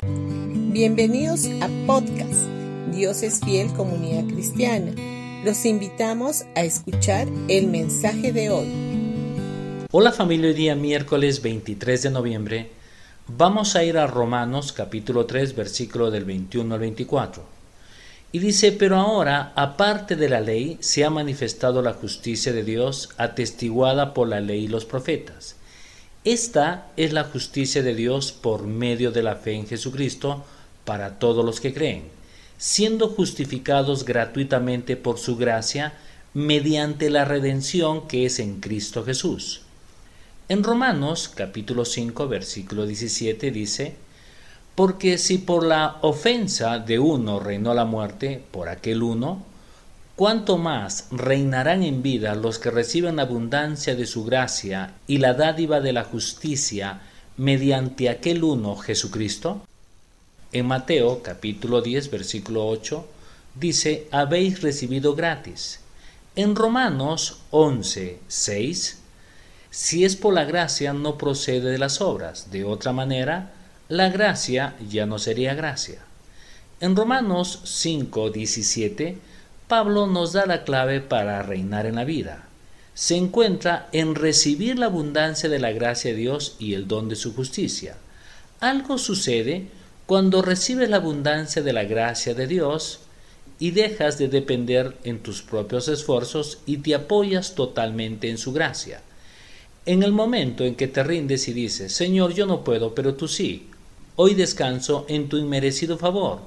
Bienvenidos a podcast Dios es fiel comunidad cristiana. Los invitamos a escuchar el mensaje de hoy. Hola familia, hoy día miércoles 23 de noviembre vamos a ir a Romanos capítulo 3 versículo del 21 al 24. Y dice, pero ahora, aparte de la ley, se ha manifestado la justicia de Dios atestiguada por la ley y los profetas esta es la justicia de Dios por medio de la fe en Jesucristo para todos los que creen, siendo justificados gratuitamente por su gracia mediante la redención que es en Cristo Jesús. En Romanos capítulo 5 versículo 17 dice, Porque si por la ofensa de uno reinó la muerte, por aquel uno, cuánto más reinarán en vida los que reciben abundancia de su gracia y la dádiva de la justicia mediante aquel uno Jesucristo? En Mateo capítulo 10 versículo 8 dice, habéis recibido gratis. En Romanos 11, 6, si es por la gracia no procede de las obras, de otra manera, la gracia ya no sería gracia. En Romanos 5, 17, Pablo nos da la clave para reinar en la vida. Se encuentra en recibir la abundancia de la gracia de Dios y el don de su justicia. Algo sucede cuando recibes la abundancia de la gracia de Dios y dejas de depender en tus propios esfuerzos y te apoyas totalmente en su gracia. En el momento en que te rindes y dices, Señor, yo no puedo, pero tú sí, hoy descanso en tu inmerecido favor.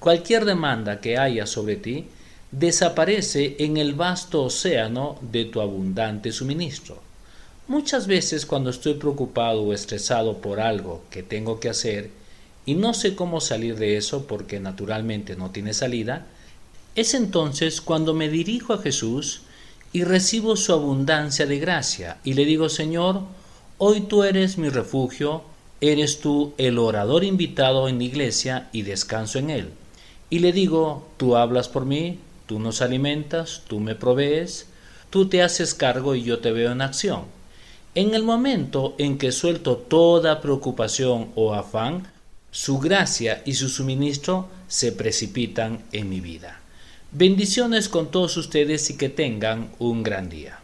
Cualquier demanda que haya sobre ti, desaparece en el vasto océano de tu abundante suministro. Muchas veces cuando estoy preocupado o estresado por algo que tengo que hacer y no sé cómo salir de eso porque naturalmente no tiene salida, es entonces cuando me dirijo a Jesús y recibo su abundancia de gracia y le digo, Señor, hoy tú eres mi refugio, eres tú el orador invitado en la iglesia y descanso en él. Y le digo, tú hablas por mí, Tú nos alimentas, tú me provees, tú te haces cargo y yo te veo en acción. En el momento en que suelto toda preocupación o afán, su gracia y su suministro se precipitan en mi vida. Bendiciones con todos ustedes y que tengan un gran día.